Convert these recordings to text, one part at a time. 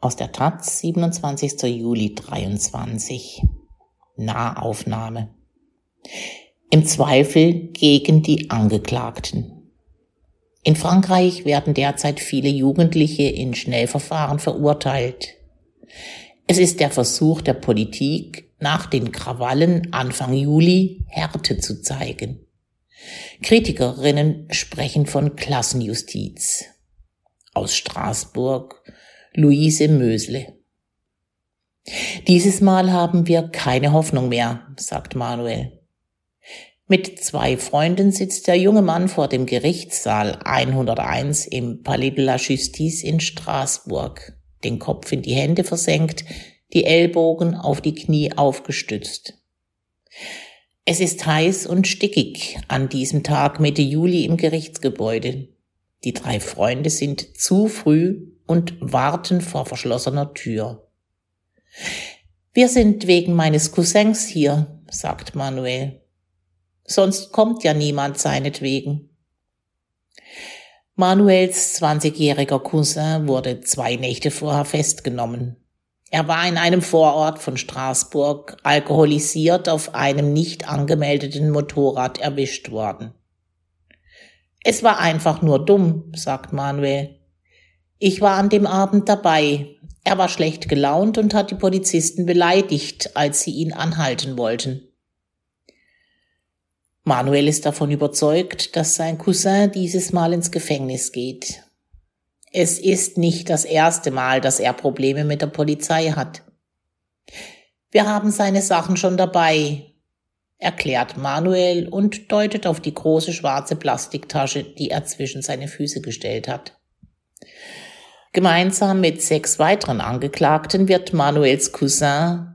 Aus der Taz, 27. Juli 23. Nahaufnahme. Im Zweifel gegen die Angeklagten. In Frankreich werden derzeit viele Jugendliche in Schnellverfahren verurteilt. Es ist der Versuch der Politik, nach den Krawallen Anfang Juli Härte zu zeigen. Kritikerinnen sprechen von Klassenjustiz. Aus Straßburg Luise Mösle. Dieses Mal haben wir keine Hoffnung mehr, sagt Manuel. Mit zwei Freunden sitzt der junge Mann vor dem Gerichtssaal 101 im Palais de la Justice in Straßburg, den Kopf in die Hände versenkt, die Ellbogen auf die Knie aufgestützt. Es ist heiß und stickig an diesem Tag Mitte Juli im Gerichtsgebäude. Die drei Freunde sind zu früh und warten vor verschlossener Tür. Wir sind wegen meines Cousins hier, sagt Manuel. Sonst kommt ja niemand seinetwegen. Manuels 20-jähriger Cousin wurde zwei Nächte vorher festgenommen. Er war in einem Vorort von Straßburg alkoholisiert auf einem nicht angemeldeten Motorrad erwischt worden. Es war einfach nur dumm, sagt Manuel. Ich war an dem Abend dabei. Er war schlecht gelaunt und hat die Polizisten beleidigt, als sie ihn anhalten wollten. Manuel ist davon überzeugt, dass sein Cousin dieses Mal ins Gefängnis geht. Es ist nicht das erste Mal, dass er Probleme mit der Polizei hat. Wir haben seine Sachen schon dabei, erklärt Manuel und deutet auf die große schwarze Plastiktasche, die er zwischen seine Füße gestellt hat. Gemeinsam mit sechs weiteren Angeklagten wird Manuels Cousin,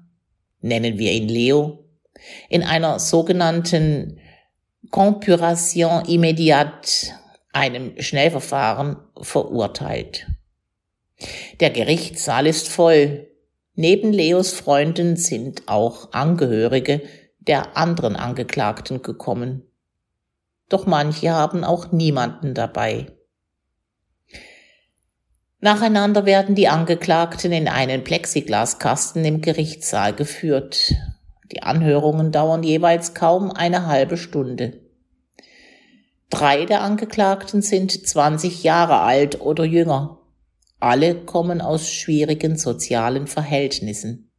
nennen wir ihn Leo, in einer sogenannten Compuration immédiate, einem Schnellverfahren, verurteilt. Der Gerichtssaal ist voll. Neben Leos Freunden sind auch Angehörige der anderen Angeklagten gekommen. Doch manche haben auch niemanden dabei. Nacheinander werden die Angeklagten in einen Plexiglaskasten im Gerichtssaal geführt. Die Anhörungen dauern jeweils kaum eine halbe Stunde. Drei der Angeklagten sind 20 Jahre alt oder jünger. Alle kommen aus schwierigen sozialen Verhältnissen.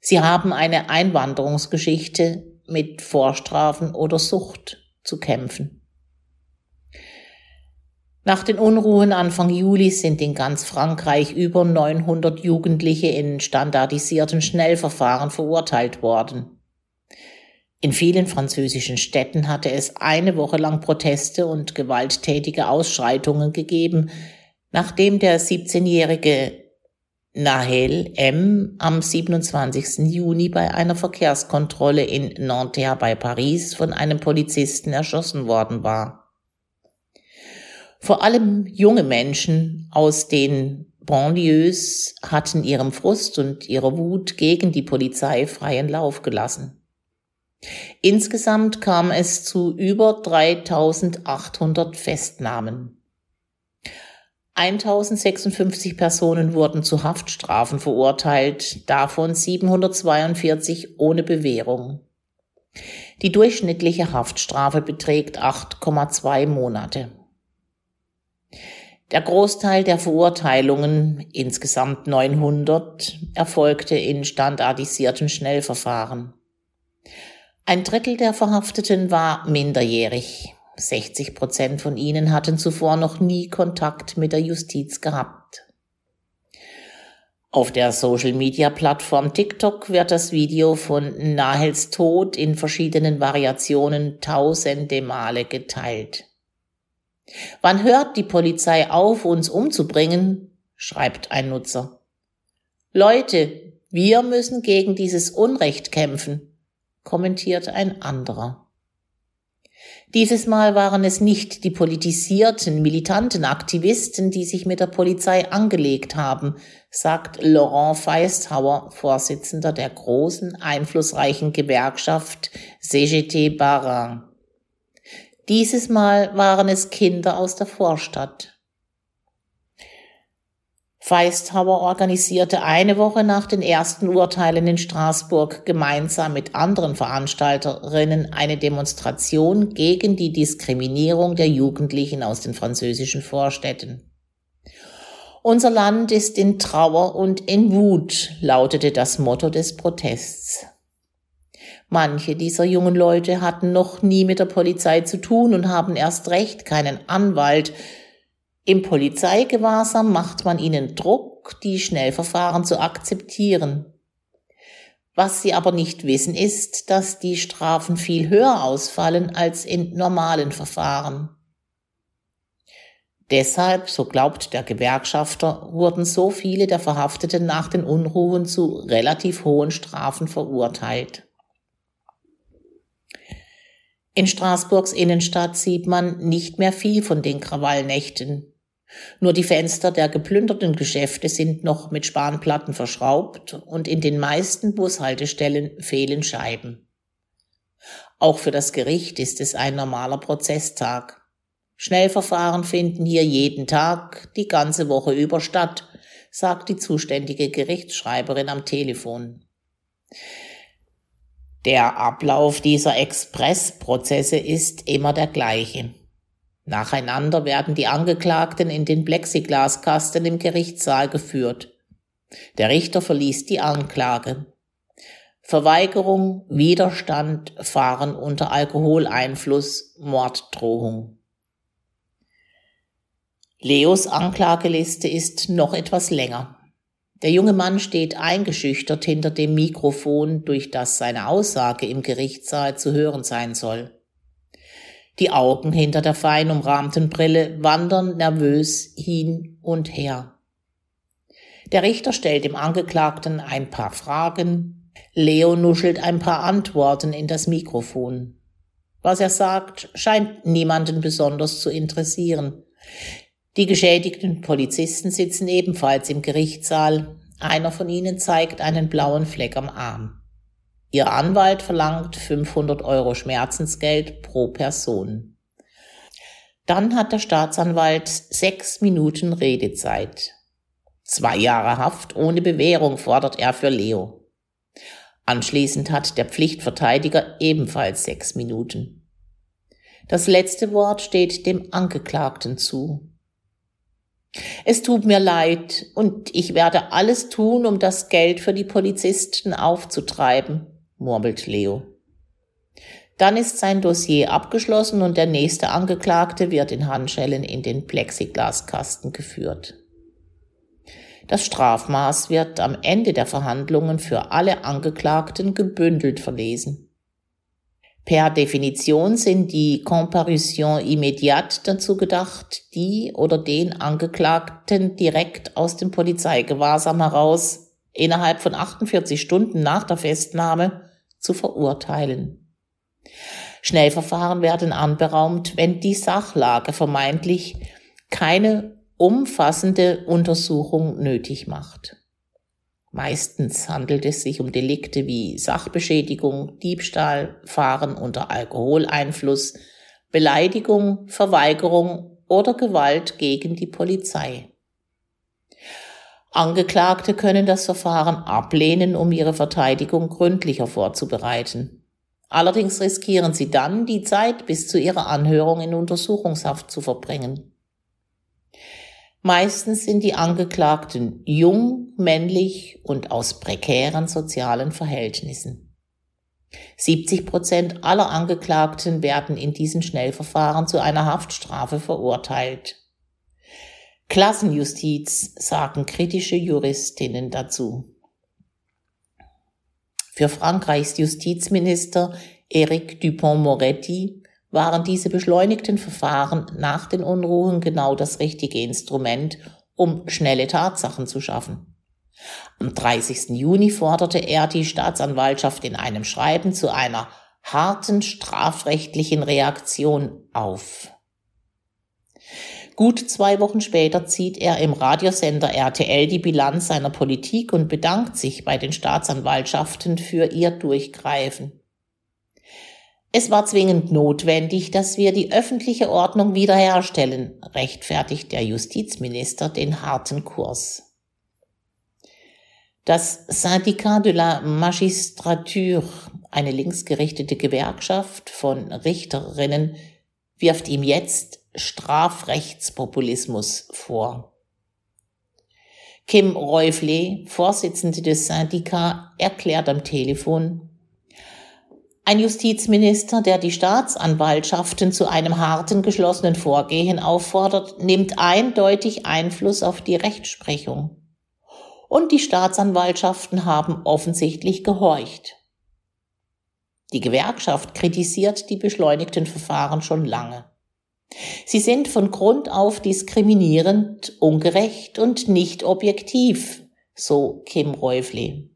Sie haben eine Einwanderungsgeschichte mit Vorstrafen oder Sucht zu kämpfen. Nach den Unruhen Anfang Juli sind in ganz Frankreich über 900 Jugendliche in standardisierten Schnellverfahren verurteilt worden. In vielen französischen Städten hatte es eine Woche lang Proteste und gewalttätige Ausschreitungen gegeben, nachdem der 17-jährige Nahel M. am 27. Juni bei einer Verkehrskontrolle in Nanterre bei Paris von einem Polizisten erschossen worden war. Vor allem junge Menschen aus den Banlieues hatten ihrem Frust und ihrer Wut gegen die Polizei freien Lauf gelassen. Insgesamt kam es zu über 3800 Festnahmen. 1056 Personen wurden zu Haftstrafen verurteilt, davon 742 ohne Bewährung. Die durchschnittliche Haftstrafe beträgt 8,2 Monate. Der Großteil der Verurteilungen, insgesamt 900, erfolgte in standardisierten Schnellverfahren. Ein Drittel der Verhafteten war minderjährig. 60 Prozent von ihnen hatten zuvor noch nie Kontakt mit der Justiz gehabt. Auf der Social-Media-Plattform TikTok wird das Video von Nahels Tod in verschiedenen Variationen tausende Male geteilt. Wann hört die Polizei auf, uns umzubringen? schreibt ein Nutzer. Leute, wir müssen gegen dieses Unrecht kämpfen, kommentiert ein anderer. Dieses Mal waren es nicht die politisierten, militanten Aktivisten, die sich mit der Polizei angelegt haben, sagt Laurent Feisthauer, Vorsitzender der großen, einflussreichen Gewerkschaft CGT Barin. Dieses Mal waren es Kinder aus der Vorstadt. Feisthauer organisierte eine Woche nach den ersten Urteilen in Straßburg gemeinsam mit anderen Veranstalterinnen eine Demonstration gegen die Diskriminierung der Jugendlichen aus den französischen Vorstädten. Unser Land ist in Trauer und in Wut, lautete das Motto des Protests. Manche dieser jungen Leute hatten noch nie mit der Polizei zu tun und haben erst recht keinen Anwalt, im Polizeigewahrsam macht man ihnen Druck, die Schnellverfahren zu akzeptieren. Was sie aber nicht wissen, ist, dass die Strafen viel höher ausfallen als in normalen Verfahren. Deshalb, so glaubt der Gewerkschafter, wurden so viele der Verhafteten nach den Unruhen zu relativ hohen Strafen verurteilt. In Straßburgs Innenstadt sieht man nicht mehr viel von den Krawallnächten. Nur die Fenster der geplünderten Geschäfte sind noch mit Spanplatten verschraubt und in den meisten Bushaltestellen fehlen Scheiben. Auch für das Gericht ist es ein normaler Prozesstag. Schnellverfahren finden hier jeden Tag, die ganze Woche über statt, sagt die zuständige Gerichtsschreiberin am Telefon. Der Ablauf dieser Expressprozesse ist immer der gleiche. Nacheinander werden die Angeklagten in den Plexiglaskasten im Gerichtssaal geführt. Der Richter verliest die Anklage. Verweigerung, Widerstand, Fahren unter Alkoholeinfluss, Morddrohung. Leos Anklageliste ist noch etwas länger. Der junge Mann steht eingeschüchtert hinter dem Mikrofon, durch das seine Aussage im Gerichtssaal zu hören sein soll. Die Augen hinter der fein umrahmten Brille wandern nervös hin und her. Der Richter stellt dem Angeklagten ein paar Fragen. Leo nuschelt ein paar Antworten in das Mikrofon. Was er sagt, scheint niemanden besonders zu interessieren. Die geschädigten Polizisten sitzen ebenfalls im Gerichtssaal. Einer von ihnen zeigt einen blauen Fleck am Arm. Ihr Anwalt verlangt 500 Euro Schmerzensgeld pro Person. Dann hat der Staatsanwalt sechs Minuten Redezeit. Zwei Jahre Haft ohne Bewährung fordert er für Leo. Anschließend hat der Pflichtverteidiger ebenfalls sechs Minuten. Das letzte Wort steht dem Angeklagten zu. Es tut mir leid und ich werde alles tun, um das Geld für die Polizisten aufzutreiben murmelt Leo. Dann ist sein Dossier abgeschlossen und der nächste Angeklagte wird in Handschellen in den Plexiglaskasten geführt. Das Strafmaß wird am Ende der Verhandlungen für alle Angeklagten gebündelt verlesen. Per Definition sind die Comparution immédiate dazu gedacht, die oder den Angeklagten direkt aus dem Polizeigewahrsam heraus innerhalb von 48 Stunden nach der Festnahme zu verurteilen. Schnellverfahren werden anberaumt, wenn die Sachlage vermeintlich keine umfassende Untersuchung nötig macht. Meistens handelt es sich um Delikte wie Sachbeschädigung, Diebstahl, Fahren unter Alkoholeinfluss, Beleidigung, Verweigerung oder Gewalt gegen die Polizei. Angeklagte können das Verfahren ablehnen, um ihre Verteidigung gründlicher vorzubereiten. Allerdings riskieren sie dann, die Zeit bis zu ihrer Anhörung in Untersuchungshaft zu verbringen. Meistens sind die Angeklagten jung, männlich und aus prekären sozialen Verhältnissen. 70 Prozent aller Angeklagten werden in diesen Schnellverfahren zu einer Haftstrafe verurteilt. Klassenjustiz, sagen kritische Juristinnen dazu. Für Frankreichs Justizminister Eric Dupont-Moretti waren diese beschleunigten Verfahren nach den Unruhen genau das richtige Instrument, um schnelle Tatsachen zu schaffen. Am 30. Juni forderte er die Staatsanwaltschaft in einem Schreiben zu einer harten strafrechtlichen Reaktion auf. Gut zwei Wochen später zieht er im Radiosender RTL die Bilanz seiner Politik und bedankt sich bei den Staatsanwaltschaften für ihr Durchgreifen. Es war zwingend notwendig, dass wir die öffentliche Ordnung wiederherstellen, rechtfertigt der Justizminister den harten Kurs. Das Syndicat de la Magistrature, eine linksgerichtete Gewerkschaft von Richterinnen, wirft ihm jetzt Strafrechtspopulismus vor. Kim Reufle, Vorsitzende des Syndikats, erklärt am Telefon, ein Justizminister, der die Staatsanwaltschaften zu einem harten, geschlossenen Vorgehen auffordert, nimmt eindeutig Einfluss auf die Rechtsprechung. Und die Staatsanwaltschaften haben offensichtlich gehorcht. Die Gewerkschaft kritisiert die beschleunigten Verfahren schon lange. Sie sind von Grund auf diskriminierend, ungerecht und nicht objektiv, so Kim Reufle.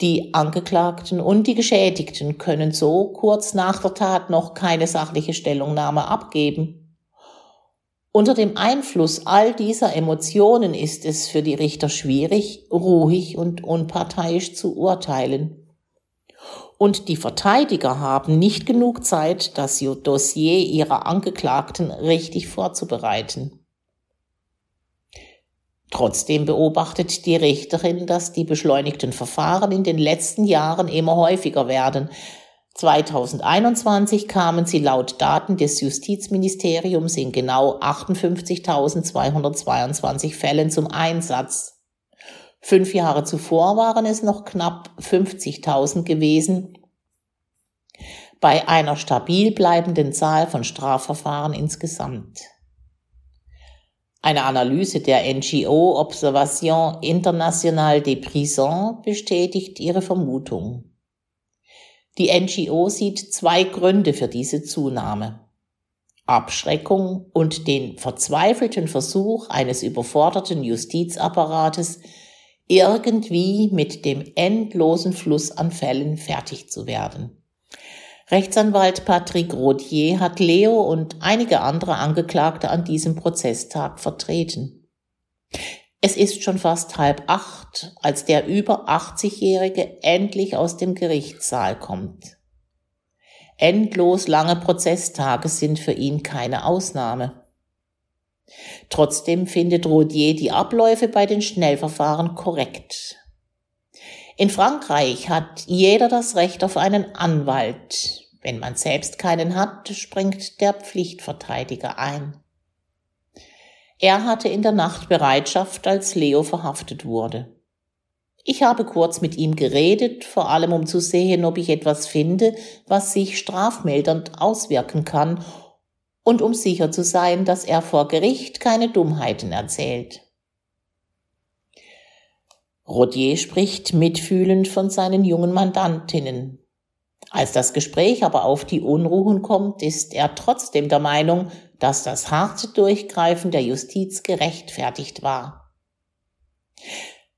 Die Angeklagten und die Geschädigten können so kurz nach der Tat noch keine sachliche Stellungnahme abgeben. Unter dem Einfluss all dieser Emotionen ist es für die Richter schwierig, ruhig und unparteiisch zu urteilen. Und die Verteidiger haben nicht genug Zeit, das Dossier ihrer Angeklagten richtig vorzubereiten. Trotzdem beobachtet die Richterin, dass die beschleunigten Verfahren in den letzten Jahren immer häufiger werden. 2021 kamen sie laut Daten des Justizministeriums in genau 58.222 Fällen zum Einsatz. Fünf Jahre zuvor waren es noch knapp 50.000 gewesen, bei einer stabil bleibenden Zahl von Strafverfahren insgesamt. Eine Analyse der NGO Observation Internationale des Prisons bestätigt ihre Vermutung. Die NGO sieht zwei Gründe für diese Zunahme. Abschreckung und den verzweifelten Versuch eines überforderten Justizapparates, irgendwie mit dem endlosen Fluss an Fällen fertig zu werden. Rechtsanwalt Patrick Rodier hat Leo und einige andere Angeklagte an diesem Prozesstag vertreten. Es ist schon fast halb acht, als der über 80-Jährige endlich aus dem Gerichtssaal kommt. Endlos lange Prozesstage sind für ihn keine Ausnahme. Trotzdem findet Rodier die Abläufe bei den Schnellverfahren korrekt. In Frankreich hat jeder das Recht auf einen Anwalt. Wenn man selbst keinen hat, springt der Pflichtverteidiger ein. Er hatte in der Nacht Bereitschaft, als Leo verhaftet wurde. Ich habe kurz mit ihm geredet, vor allem um zu sehen, ob ich etwas finde, was sich strafmildernd auswirken kann und um sicher zu sein, dass er vor Gericht keine Dummheiten erzählt. Rodier spricht mitfühlend von seinen jungen Mandantinnen. Als das Gespräch aber auf die Unruhen kommt, ist er trotzdem der Meinung, dass das harte Durchgreifen der Justiz gerechtfertigt war.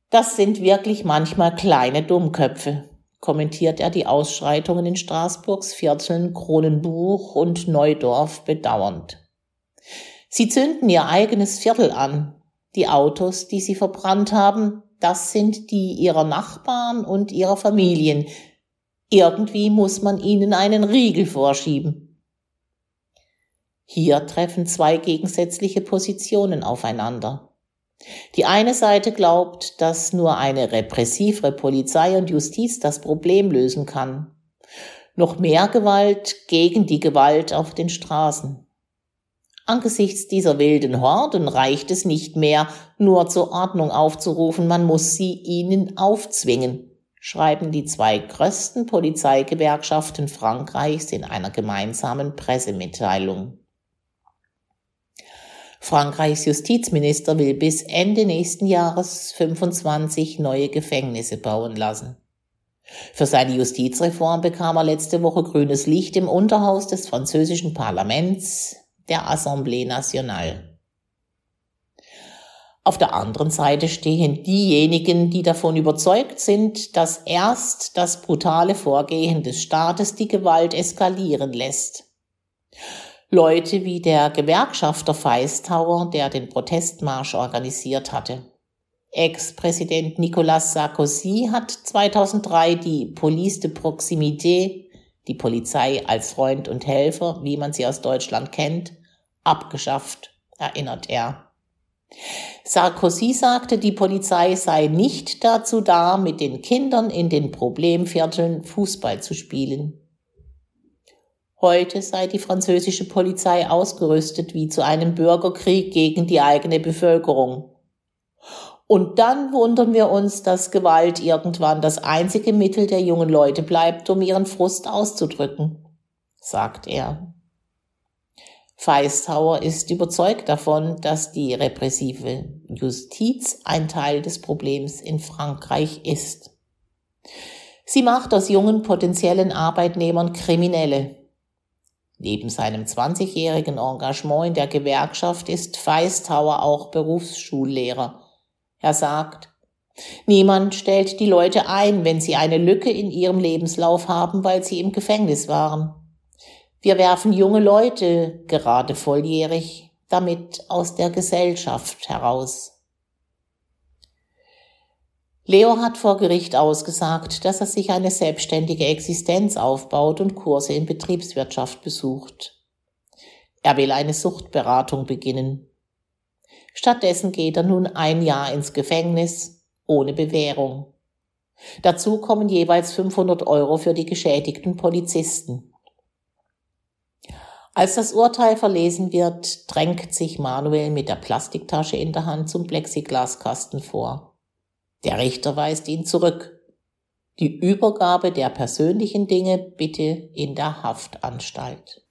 Das sind wirklich manchmal kleine Dummköpfe, kommentiert er die Ausschreitungen in Straßburgs Vierteln Kronenbuch und Neudorf bedauernd. Sie zünden ihr eigenes Viertel an. Die Autos, die sie verbrannt haben, das sind die ihrer Nachbarn und ihrer Familien. Irgendwie muss man ihnen einen Riegel vorschieben. Hier treffen zwei gegensätzliche Positionen aufeinander. Die eine Seite glaubt, dass nur eine repressivere Polizei und Justiz das Problem lösen kann. Noch mehr Gewalt gegen die Gewalt auf den Straßen. Angesichts dieser wilden Horden reicht es nicht mehr, nur zur Ordnung aufzurufen, man muss sie ihnen aufzwingen, schreiben die zwei größten Polizeigewerkschaften Frankreichs in einer gemeinsamen Pressemitteilung. Frankreichs Justizminister will bis Ende nächsten Jahres 25 neue Gefängnisse bauen lassen. Für seine Justizreform bekam er letzte Woche grünes Licht im Unterhaus des französischen Parlaments, der Assemblée Nationale. Auf der anderen Seite stehen diejenigen, die davon überzeugt sind, dass erst das brutale Vorgehen des Staates die Gewalt eskalieren lässt. Leute wie der Gewerkschafter Feistauer, der den Protestmarsch organisiert hatte. Ex-Präsident Nicolas Sarkozy hat 2003 die Police de Proximité, die Polizei als Freund und Helfer, wie man sie aus Deutschland kennt, abgeschafft, erinnert er. Sarkozy sagte, die Polizei sei nicht dazu da, mit den Kindern in den Problemvierteln Fußball zu spielen. Heute sei die französische Polizei ausgerüstet wie zu einem Bürgerkrieg gegen die eigene Bevölkerung. Und dann wundern wir uns, dass Gewalt irgendwann das einzige Mittel der jungen Leute bleibt, um ihren Frust auszudrücken, sagt er. Feistauer ist überzeugt davon, dass die repressive Justiz ein Teil des Problems in Frankreich ist. Sie macht aus jungen potenziellen Arbeitnehmern Kriminelle. Neben seinem 20-jährigen Engagement in der Gewerkschaft ist Feistauer auch Berufsschullehrer er sagt, niemand stellt die Leute ein, wenn sie eine Lücke in ihrem Lebenslauf haben, weil sie im Gefängnis waren. Wir werfen junge Leute, gerade volljährig, damit aus der Gesellschaft heraus. Leo hat vor Gericht ausgesagt, dass er sich eine selbstständige Existenz aufbaut und Kurse in Betriebswirtschaft besucht. Er will eine Suchtberatung beginnen. Stattdessen geht er nun ein Jahr ins Gefängnis ohne Bewährung. Dazu kommen jeweils 500 Euro für die geschädigten Polizisten. Als das Urteil verlesen wird, drängt sich Manuel mit der Plastiktasche in der Hand zum Plexiglaskasten vor. Der Richter weist ihn zurück. Die Übergabe der persönlichen Dinge bitte in der Haftanstalt.